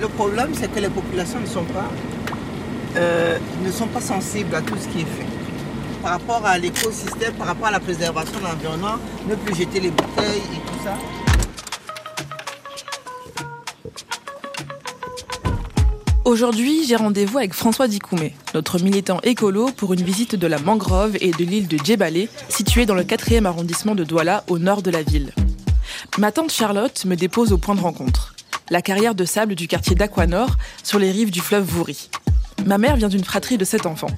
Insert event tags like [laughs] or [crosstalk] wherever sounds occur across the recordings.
le problème, c'est que les populations ne sont pas, euh, ne sont pas sensibles à tout ce qui est fait. Par rapport à l'écosystème, par rapport à la préservation de l'environnement, ne plus jeter les bouteilles et tout ça. Aujourd'hui, j'ai rendez-vous avec François Dikoumé, notre militant écolo, pour une visite de la mangrove et de l'île de Djebalé, située dans le 4e arrondissement de Douala, au nord de la ville. Ma tante Charlotte me dépose au point de rencontre, la carrière de sable du quartier d'Aquanor, sur les rives du fleuve Vouri. Ma mère vient d'une fratrie de sept enfants.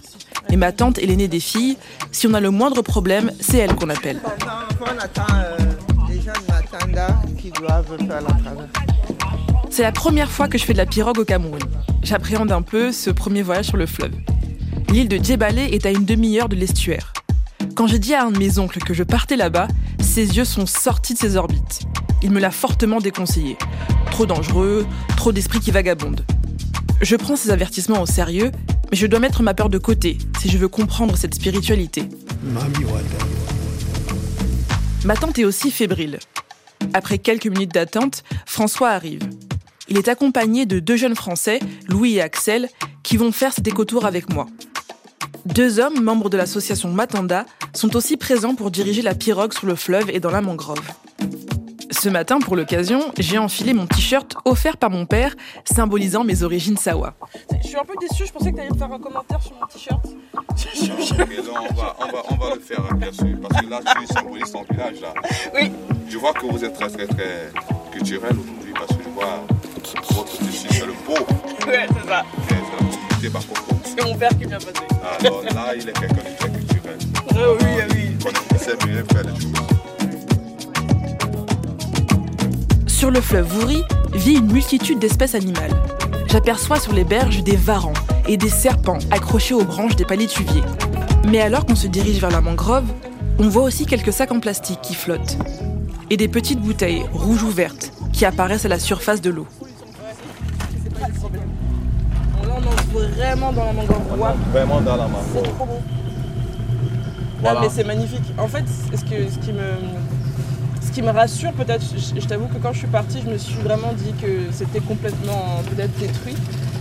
Et ma tante est l'aînée des filles. Si on a le moindre problème, c'est elle qu'on appelle. C'est la première fois que je fais de la pirogue au Cameroun. J'appréhende un peu ce premier voyage sur le fleuve. L'île de Djebalé est à une demi-heure de l'estuaire. Quand j'ai dit à un de mes oncles que je partais là-bas, ses yeux sont sortis de ses orbites. Il me l'a fortement déconseillé. Trop dangereux, trop d'esprits qui vagabondent. Je prends ces avertissements au sérieux, mais je dois mettre ma peur de côté si je veux comprendre cette spiritualité. Ma tante est aussi fébrile. Après quelques minutes d'attente, François arrive. Il est accompagné de deux jeunes Français, Louis et Axel, qui vont faire cet écotour avec moi. Deux hommes, membres de l'association Matanda, sont aussi présents pour diriger la pirogue sur le fleuve et dans la mangrove. Ce matin, pour l'occasion, j'ai enfilé mon t-shirt offert par mon père, symbolisant mes origines sawa. Je suis un peu déçue, je pensais que tu allais me faire un commentaire sur mon t-shirt. [laughs] on, va, on, va, on va le faire, bien sûr, parce que là, tu symbolises ton village. Là. Oui. Je vois que vous êtes très, très, très culturel aujourd'hui, parce que je vois votre tissu, c'est le beau. Ouais, c'est ça. C'est mon père qui vient passer. Alors là, il est quelqu'un de très culturel. Oh, oui, oui. Il sait bien faire les choses. Sur le fleuve Vouri vit une multitude d'espèces animales. J'aperçois sur les berges des varans et des serpents accrochés aux branches des palétuviers. Mais alors qu'on se dirige vers la mangrove, on voit aussi quelques sacs en plastique qui flottent. Et des petites bouteilles, rouges ou vertes, qui apparaissent à la surface de l'eau. Là, on entre vraiment dans la mangrove. Vraiment dans la mangrove. trop beau. Voilà. Ah, mais c'est magnifique. En fait, ce, que, ce, qui me, qui me rassure, peut-être, je, je t'avoue que quand je suis partie, je me suis vraiment dit que c'était complètement peut-être détruit.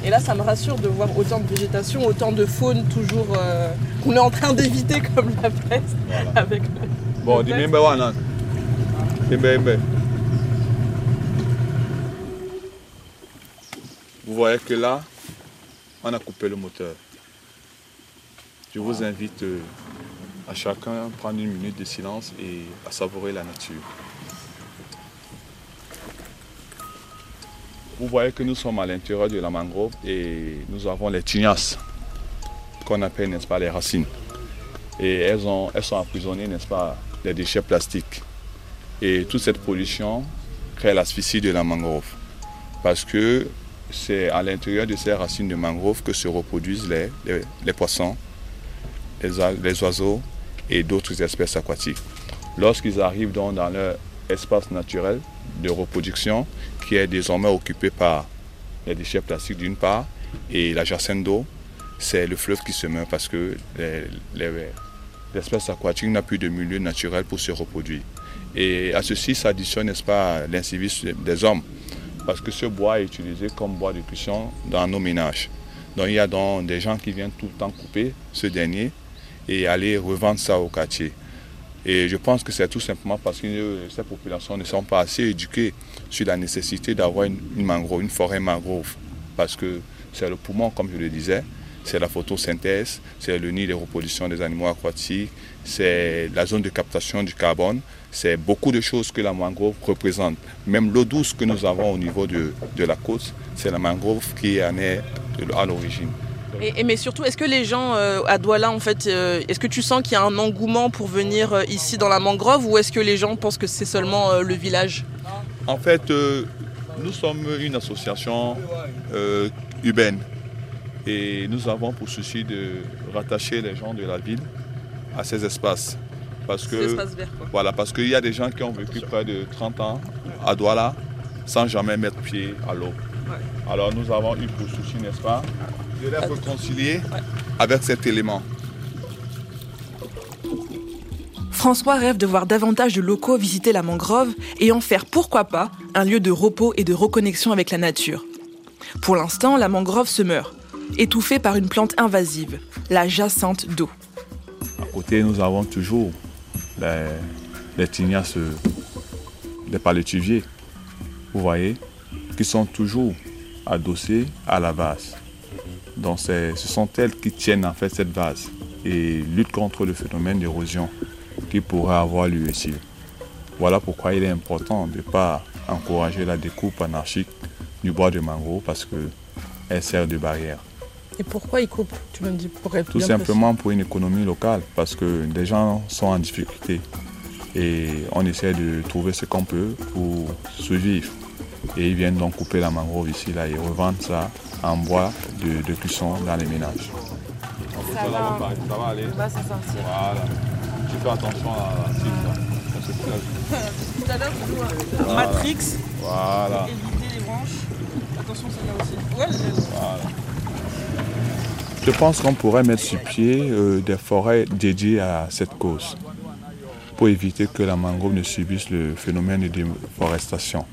Et là, ça me rassure de voir autant de végétation, autant de faune toujours euh, qu'on est en train d'éviter [laughs] comme la peste. Avec le- Bon. Vous voyez que là, on a coupé le moteur. Je vous invite euh, à chacun à prendre une minute de silence et à savourer la nature. Vous voyez que nous sommes à l'intérieur de la mangrove et nous avons les tignasses, qu'on appelle, n'est-ce pas, les racines. Et elles, ont, elles sont emprisonnées, n'est-ce pas, les déchets plastiques. Et toute cette pollution crée l'asphyxie de la mangrove. Parce que c'est à l'intérieur de ces racines de mangrove que se reproduisent les, les- les poissons, les, les oiseaux et d'autres espèces aquatiques. Lorsqu'ils arrivent donc dans leur espace naturel de reproduction, qui est désormais occupé par les déchets plastiques d'une part et la jacente d'eau, c'est le fleuve qui se meurt parce que les- les- l'espèce aquatique n'a plus de milieu naturel pour se reproduire. Et à ceci s'additionne, n'est-ce pas, des hommes. Parce que ce bois est utilisé comme bois de cuisson dans nos ménages. Donc il y a donc des gens qui viennent tout le temps couper ce dernier et aller revendre ça au quartier. Et je pense que c'est tout simplement parce que ces populations ne sont pas assez éduquées sur la nécessité d'avoir une, une mangrove, une forêt mangrove. Parce que c'est le poumon, comme je le disais, c'est la photosynthèse, c'est le nid de reproduction des animaux aquatiques, c'est la zone de captation du carbone, c'est beaucoup de choses que la mangrove représente. Même l'eau douce que nous avons au niveau de, de la côte, c'est la mangrove qui en est à l'origine. Et, et mais surtout, est-ce que les gens euh, à Douala, en fait, euh, est-ce que tu sens qu'il y a un engouement pour venir euh, ici dans la mangrove ou est-ce que les gens pensent que c'est seulement le village? En fait, nous sommes une association urbaine et nous avons pour souci de rattacher les gens de la ville à ces espaces. Parce que, espaces verts, quoi. voilà, parce qu'il y a des gens qui ont vécu près de 30 ans à Douala sans jamais mettre pied à l'eau. Alors nous avons eu pour souci, n'est-ce pas, de les réconcilier avec cet élément. François rêve de voir davantage de locaux visiter la mangrove et en faire, pourquoi pas, un lieu de repos et de reconnexion avec la nature. Pour l'instant, la mangrove se meurt, étouffée par une plante invasive, la jacinthe d'eau. À côté, nous avons toujours les, les tignasses, les palétuviers, vous voyez, qui sont toujours adossées à la vase. Donc ce sont elles qui tiennent en fait cette vase et luttent contre le phénomène d'érosion qui pourrait avoir lieu ici. Voilà pourquoi il est important de ne pas encourager la découpe anarchique du bois de mangrove parce qu'elle sert de barrière. Et pourquoi ils coupent Tu me dis pour Tout simplement pour une économie locale parce que des gens sont en difficulté et on essaie de trouver ce qu'on peut pour survivre. Et ils viennent donc couper la mangrove ici là et revendre ça en bois de, cuisson dans les ménages. Ça, va, ça va aller. Va sortir. Voilà. Tu fais attention à la cible. Tout à l'heure, tu vois. Matrix. Voilà. Éviter les branches. Attention, celle-là aussi. Voilà. Je pense qu'on pourrait mettre sur pied euh, des forêts dédiées à cette cause pour éviter que la mangrove ne subisse le phénomène de déforestation.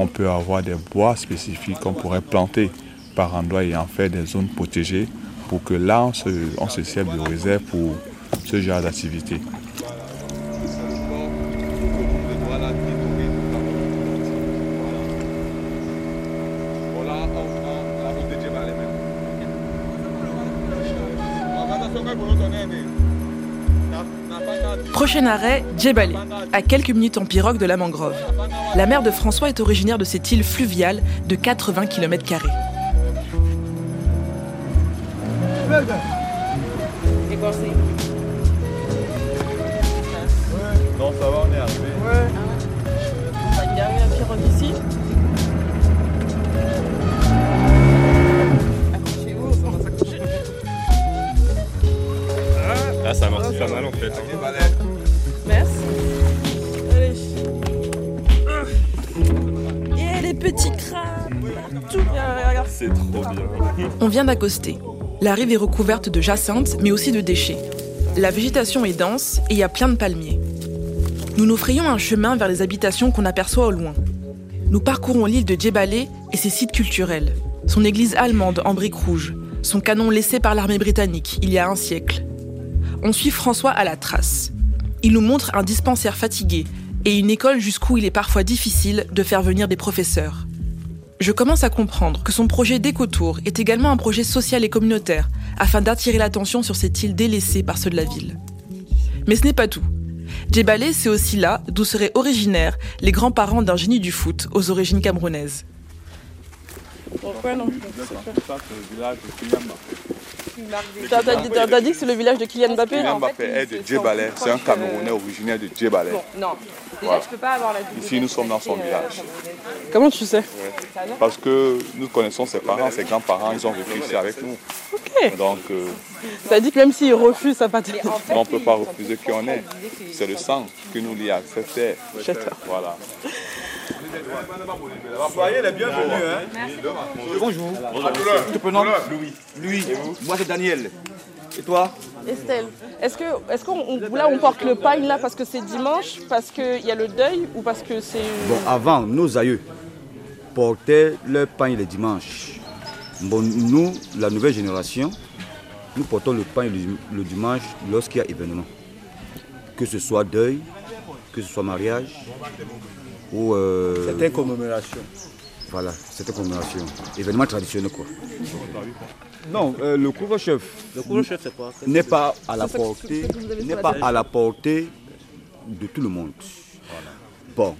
On peut avoir des bois spécifiques qu'on pourrait planter par endroit et en faire des zones protégées pour que là, on se, serve de réserve pour ce genre d'activité. Prochain arrêt, Djebale, à quelques minutes en pirogue de la mangrove. La mère de François est originaire de cette île fluviale de 80 km. Non, ça va, on est arrivé. Ouais. On va garer la pirogue ici. Ah, ça marche pas mal en fait. Merci. On vient d'accoster. La rive est recouverte de jacinthes, mais aussi de déchets. La végétation est dense et il y a plein de palmiers. Nous nous frayons un chemin vers les habitations qu'on aperçoit au loin. Nous parcourons l'île de Djebale et ses sites culturels. Son église allemande en briques rouges, son canon laissé par l'armée britannique il y a un siècle, on suit François à la trace. Il nous montre un dispensaire fatigué et une école jusqu'où il est parfois difficile de faire venir des professeurs. Je commence à comprendre que son projet d'écotour est également un projet social et communautaire, afin d'attirer l'attention sur cette île délaissée par ceux de la ville. Mais ce n'est pas tout. Djebale, c'est aussi là d'où seraient originaires les grands-parents d'un génie du foot aux origines camerounaises. Pourquoi non T'as dit, que c'est le village de Kylian Mbappé Kylian Mbappé est de Djebale, c'est un Camerounais originaire de Djebale. non, déjà tu peux pas avoir la Ici nous sommes dans son village. Comment tu sais Parce que nous connaissons ses parents, ses grands-parents, ils ont vécu ici avec nous. Ok. Donc, euh, ça dit que même s'ils refusent, ça pas On ne peut pas refuser qui on est. C'est le sang qui nous lie à cette terre. Voilà. [laughs] Soyez les bienvenus. Hein. Bonjour. Bonjour. Prénomme Louis. Louis. Moi c'est Daniel. Et toi Estelle. Est-ce que, est-ce qu'on, là on porte le pain là parce que c'est dimanche, parce qu'il y a le deuil ou parce que c'est. Bon, avant, nos aïeux portaient le pain le dimanche. Bon, nous, la nouvelle génération, nous portons le pain le, dimanche lorsqu'il y a événement. Que ce soit deuil, que ce soit mariage, ou. Euh, c'était une commémoration. Voilà, c'était une commémoration. Événement traditionnel quoi. Non, euh, le couvre-chef. Le couvre-chef, c'est quoi? N'est pas à la portée, n'est pas à la portée de tout le monde. Bon,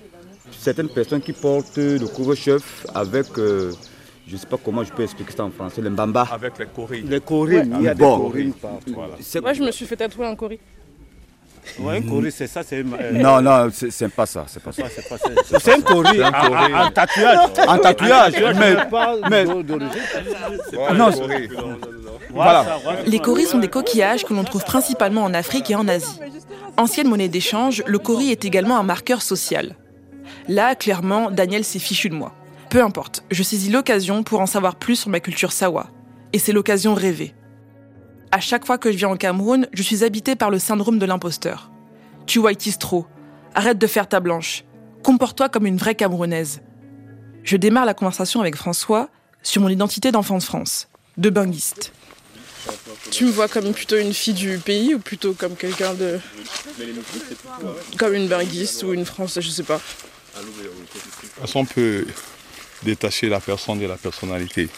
certaines personnes qui portent le couvre-chef avec, euh, je ne sais pas comment je peux expliquer ça en français, le mbamba. Avec les coris. Les coris, il y a bon. des Moi, je me suis fait tatouer un cori. Ouais, un cori, c'est ça, c'est. Euh, non, non, c'est pas ça, c'est pas ça. C'est un cori, un tatouage. Un tatouage, mais. mais... Non, voilà. Les coris sont des coquillages que l'on trouve principalement en Afrique et en Asie. Ancienne monnaie d'échange, le cori est également un marqueur social. Là, clairement, Daniel s'est fichu de moi. Peu importe, je saisis l'occasion pour en savoir plus sur ma culture sawa. Et c'est l'occasion rêvée. À chaque fois que je viens au Cameroun, je suis habité par le syndrome de l'imposteur. Tu whiteis trop. Arrête de faire ta blanche. Comporte-toi comme une vraie Camerounaise. Je démarre la conversation avec François sur mon identité d'enfant de France, de binguiste. Tu me vois comme plutôt une fille du pays ou plutôt comme quelqu'un de. Comme une binguiste ou une française, je sais pas. Est-ce qu'on peut détacher la personne de la personnalité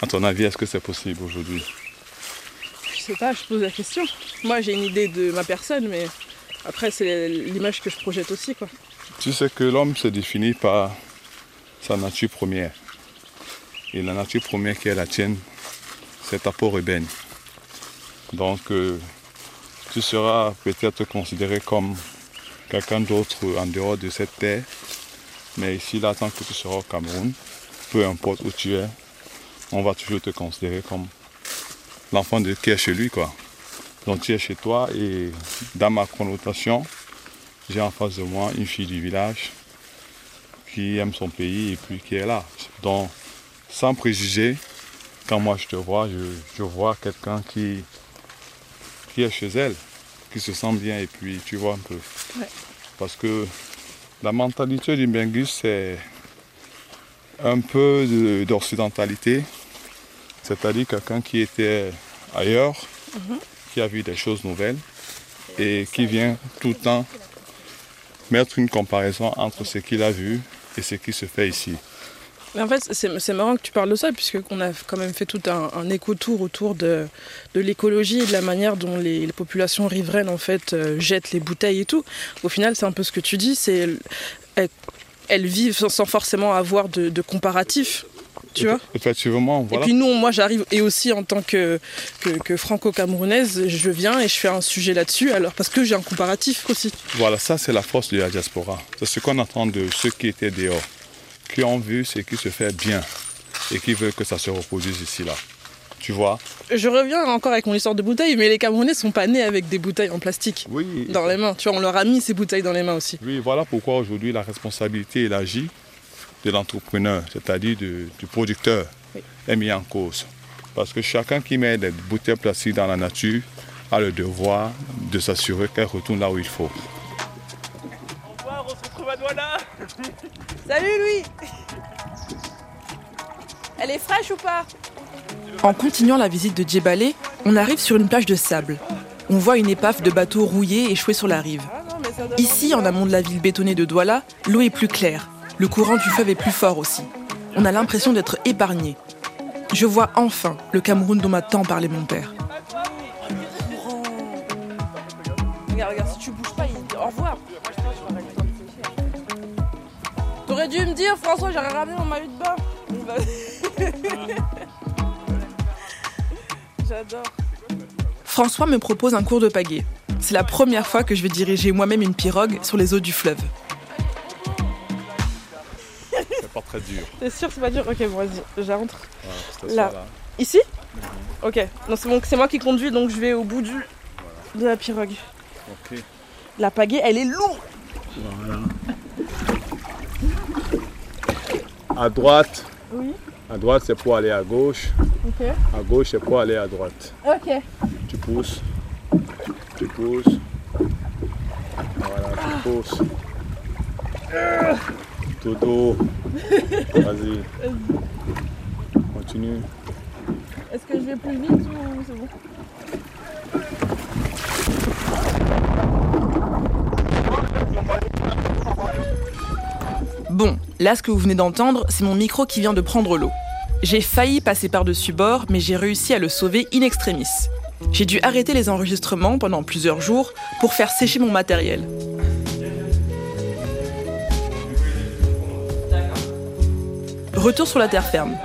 À ton avis, est-ce que c'est possible aujourd'hui? Pas, je pose la question. Moi, j'ai une idée de ma personne, mais après, c'est l'image que je projette aussi, quoi. Tu sais que l'homme se définit par sa nature première. Et la nature première qui est la tienne, c'est ta peau urbaine. Donc, euh, tu seras peut-être considéré comme quelqu'un d'autre en dehors de cette terre. Mais ici, là, tant que tu seras au Cameroun, peu importe où tu es, on va toujours te considérer comme l'enfant de qui est chez lui, quoi. Donc tu es chez toi et dans ma connotation, j'ai en face de moi une fille du village qui aime son pays et puis qui est là. Donc, sans préjuger, quand moi je te vois, je, vois quelqu'un qui, qui est chez elle, qui se sent bien et puis tu vois un peu. Parce que la mentalité du Bengus, c'est un peu d'occidentalité, c'est-à-dire quelqu'un qui était ailleurs, mhm. qui a vu des choses nouvelles et qui vient tout le temps mettre une comparaison entre ce qu'il a vu et ce qui se fait ici. Mais en fait, c'est marrant que tu parles de ça, puisque qu'on a quand même fait tout un, un éco-tour autour de, de l'écologie et de la manière dont les, populations riveraines en fait euh, jettent les bouteilles et tout. Au final, c'est un peu ce que tu dis, c'est elles, vivent sans, forcément avoir de, de comparatif. Tu vois Effectivement, voilà. Et puis nous, moi j'arrive, et aussi en tant que, que, que franco-camerounaise, je viens et je fais un sujet là-dessus, alors parce que j'ai un comparatif aussi. Voilà, ça c'est la force de la diaspora. C'est ce qu'on entend de ceux qui étaient dehors qui ont vu ce qui se fait bien et qui veulent que ça se reproduise ici là. Tu vois Je reviens encore avec mon histoire de bouteilles, mais les Camerounais sont pas nés avec des bouteilles en plastique oui, dans les mains. Tu vois, on leur a mis ces bouteilles dans les mains aussi. Oui, voilà pourquoi aujourd'hui la responsabilité et l'agir de l'entrepreneur, c'est-à-dire du producteur, est mise en cause. Parce que chacun qui met des bouteilles plastiques dans la nature a le devoir de s'assurer qu'elles retournent là où il faut. Au revoir, on se retrouve à Douala [laughs] Salut Louis Elle est fraîche ou pas? En continuant la visite de Djebalé, on arrive sur une plage de sable. On voit une épave de bateaux rouillés échoués sur la rive. Ici, en amont de la ville bétonnée de Douala, l'eau est plus claire. Le courant du fleuve est plus fort aussi. On a l'impression d'être épargné. Je vois enfin le Cameroun dont m'a tant parlé mon père. Regarde, regarde, si tu bouges pas, au revoir. T'aurais dû me dire, François, j'aurais ramené mon maillot de bain. [laughs] J'adore. François me propose un cours de pagaie. C'est la première fois que je vais diriger moi-même une pirogue sur les eaux du fleuve. Très dur. T'es sûr c'est pas dur Ok, bon, vas-y, j'entre. là. Ici Ok, c'est bon, moi qui conduis, donc je vais au bout du... de la pirogue. Ok. La pagaie, elle est lourde. Voilà. À droite. Oui. À droite, c'est pour aller à gauche. Ok. À gauche, c'est pour aller à droite. Ok. Tu pousses. Tu pousses. Voilà, tu pousses. Tout dos. Vas-y. Continue. Est-ce que je vais plus vite ou c'est bon? Bon, là ce que vous venez d'entendre, c'est mon micro qui vient de prendre l'eau. J'ai failli passer par-dessus bord, mais j'ai réussi à le sauver in extremis. J'ai dû arrêter les enregistrements pendant plusieurs jours pour faire sécher mon matériel. Retour sur la terre ferme.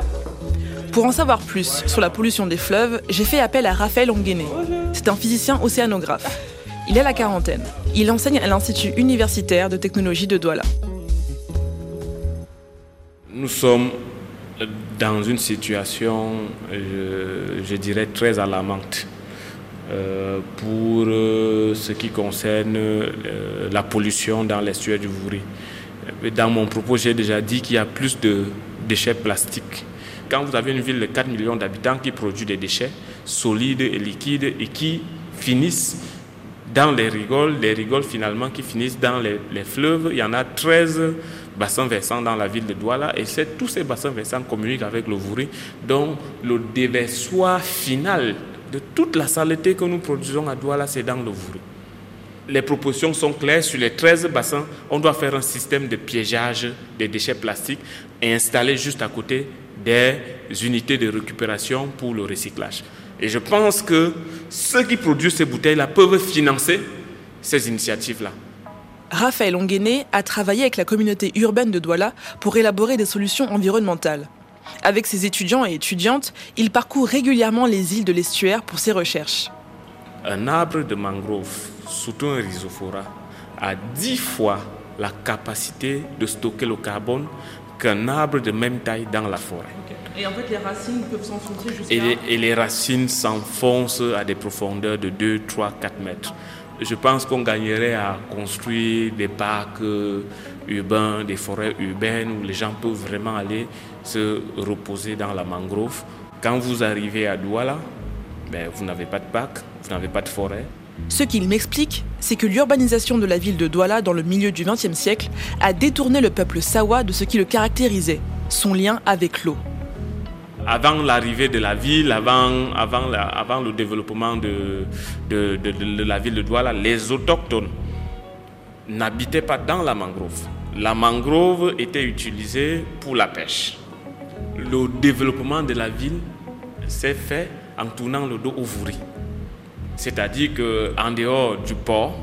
Pour en savoir plus sur la pollution des fleuves, j'ai fait appel à Raphaël Onguené. C'est un physicien océanographe. Il a la quarantaine. Il enseigne à l'Institut universitaire de technologie de Douala. Nous sommes dans une situation, je, dirais, très alarmante euh, pour euh, ce qui concerne euh, la pollution dans l'estuaire du Vouri. Dans mon propos, j'ai déjà dit qu'il y a plus de déchets plastiques. Quand vous avez une ville de 4 millions d'habitants qui produit des déchets solides et liquides et qui finissent dans les rigoles, les rigoles finalement qui finissent dans les, fleuves, il y en a 13 bassins versants dans la ville de Douala et tous ces bassins versants communiquent avec le Vouri, donc le déversoir final de toute la saleté que nous produisons à Douala, c'est dans le Vouri. Les propositions sont claires. Sur les 13 bassins, on doit faire un système de piégeage des déchets plastiques et installer juste à côté des unités de récupération pour le recyclage. Et je pense que ceux qui produisent ces bouteilles-là peuvent financer ces initiatives-là. Raphaël Onguené a travaillé avec la communauté urbaine de Douala pour élaborer des solutions environnementales. Avec ses étudiants et étudiantes, il parcourt régulièrement les îles de l'estuaire pour ses recherches. Un arbre de mangrove, surtout un rhizophora, a dix fois la capacité de stocker le carbone qu'un arbre de même taille dans la forêt. Et en fait, les racines peuvent s'enfoncer jusqu'à... Et les, et les racines s'enfoncent à des profondeurs de 2, 3, 4 mètres je pense qu'on gagnerait à construire des parcs euh, urbains, des forêts urbaines où les gens peuvent vraiment aller se reposer dans la mangrove. Quand vous arrivez à Douala, ben, vous n'avez pas de parc, vous n'avez pas de forêt. Ce qu'il m'explique, c'est que l'urbanisation de la ville de Douala dans le milieu du XXe siècle a détourné le peuple sawa de ce qui le caractérisait, son lien avec l'eau avant l'arrivée de la ville, avant, le développement de, la ville de Douala, les autochtones n'habitaient pas dans la mangrove. La mangrove était utilisée pour la pêche. Le développement de la ville s'est fait en tournant le dos au Vouri. C'est-à-dire qu'en dehors du port,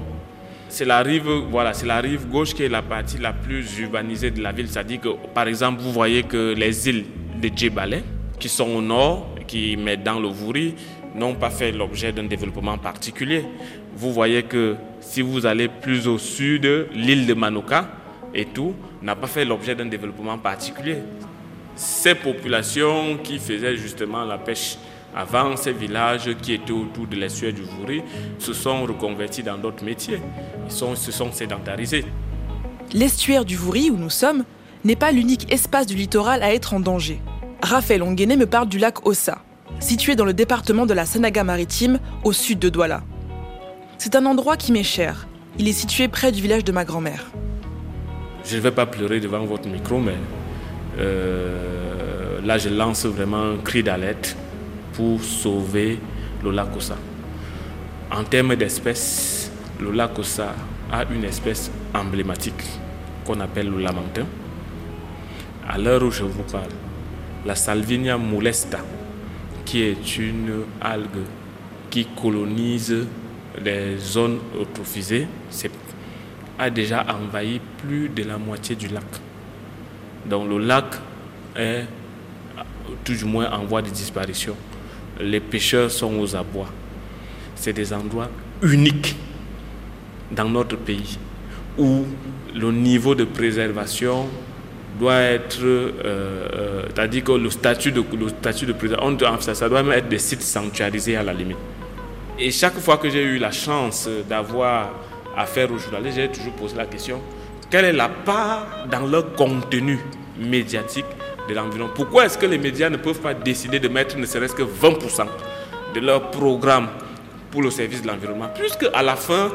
c'est la rive, gauche qui est la partie la plus urbanisée de la ville. C'est-à-dire que, par exemple, vous voyez que les îles de Djebale, qui sont au nord, qui mettent dans le n'ont pas fait l'objet d'un développement particulier. Vous voyez que si vous allez plus au sud, l'île de Manoka et tout n'a pas fait l'objet d'un développement particulier. Ces populations qui faisaient justement la pêche avant, ces villages qui étaient autour de l'estuaire du Vouri se sont reconvertis dans d'autres métiers. Ils sont, se sont sédentarisés. L'estuaire du Vouri où nous sommes n'est pas l'unique espace du littoral à être en danger. Raphaël Onguené me parle du lac Ossa, situé dans le département de la Sanaga-Maritime, au sud de Douala. C'est un endroit qui m'est cher. Il est situé près du village de ma grand-mère. Je ne vais pas pleurer devant votre micro, mais euh, là, je lance vraiment un cri d'alerte pour sauver le lac Ossa. En termes d'espèces, le lac Ossa a une espèce emblématique qu'on appelle le lamentin. À l'heure où je vous parle, la Salvinia molesta, qui est une algue qui colonise les zones eutrophisées, a déjà envahi plus de la moitié du lac. Donc le lac est tout du moins en voie de disparition. Les pêcheurs sont aux abois. C'est des endroits uniques dans notre pays où le niveau de préservation doit être, euh, euh, c'est-à-dire que le statut de, le statut de ça, ça doit même être des sites sanctuarisés à la limite. Et chaque fois que j'ai eu la chance d'avoir affaire aux journalistes, j'ai toujours posé la question quelle est la part dans leur contenu médiatique de Pourquoi est-ce que les médias ne peuvent pas décider de mettre ne serait-ce que 20% de leur programme pour le service de l'environnement Puisque à la fin,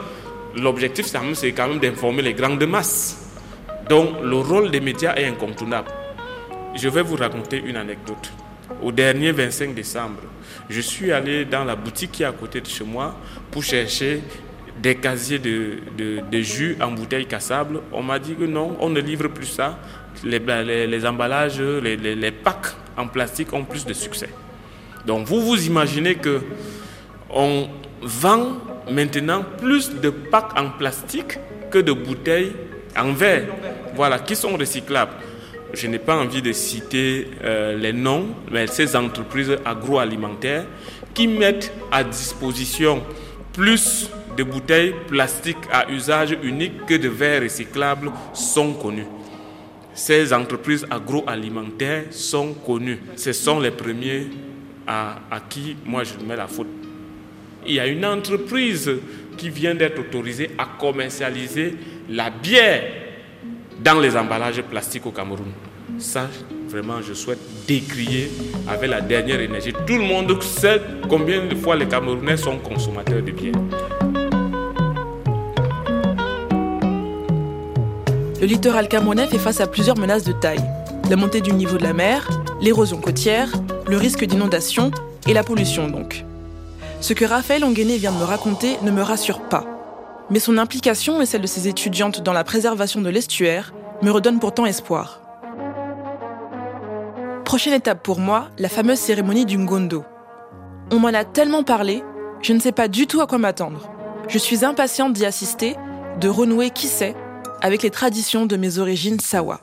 l'objectif, c'est quand même d'informer les grandes masses. Donc le rôle des médias est incontournable. Je vais vous raconter une anecdote. Au dernier 25 décembre, je suis allé dans la boutique qui est à côté de chez moi pour chercher des casiers de, de, jus en bouteille cassable. On m'a dit que non, on ne livre plus ça. Les, emballages, les, les, packs en plastique ont plus de succès. Donc vous vous imaginez que on vend maintenant plus de packs en plastique que de bouteilles en verre, voilà, qui sont recyclables. Je n'ai pas envie de citer euh, les noms, mais ces entreprises agroalimentaires qui mettent à disposition plus de bouteilles plastiques à usage unique que de verres recyclables sont connues. Ces entreprises agroalimentaires sont connues. Ce sont les premiers à, à qui moi je mets la faute. Il y a une entreprise qui vient d'être autorisée à commercialiser la bière dans les emballages plastiques au Cameroun. Ça, vraiment, je souhaite décrier avec la dernière énergie. Tout le monde sait combien de fois les Camerounais sont consommateurs de bière. Le littoral camerounais fait face à plusieurs menaces de taille. La montée du niveau de la mer, l'érosion côtière, le risque d'inondation et la pollution donc. Ce que Raphaël Onguené vient de me raconter ne me rassure pas. Mais son implication et celle de ses étudiantes dans la préservation de l'estuaire me redonnent pourtant espoir. Prochaine étape pour moi, la fameuse cérémonie du Ngondo. On m'en a tellement parlé, je ne sais pas du tout à quoi m'attendre. Je suis impatiente d'y assister, de renouer, qui sait, avec les traditions de mes origines sawa.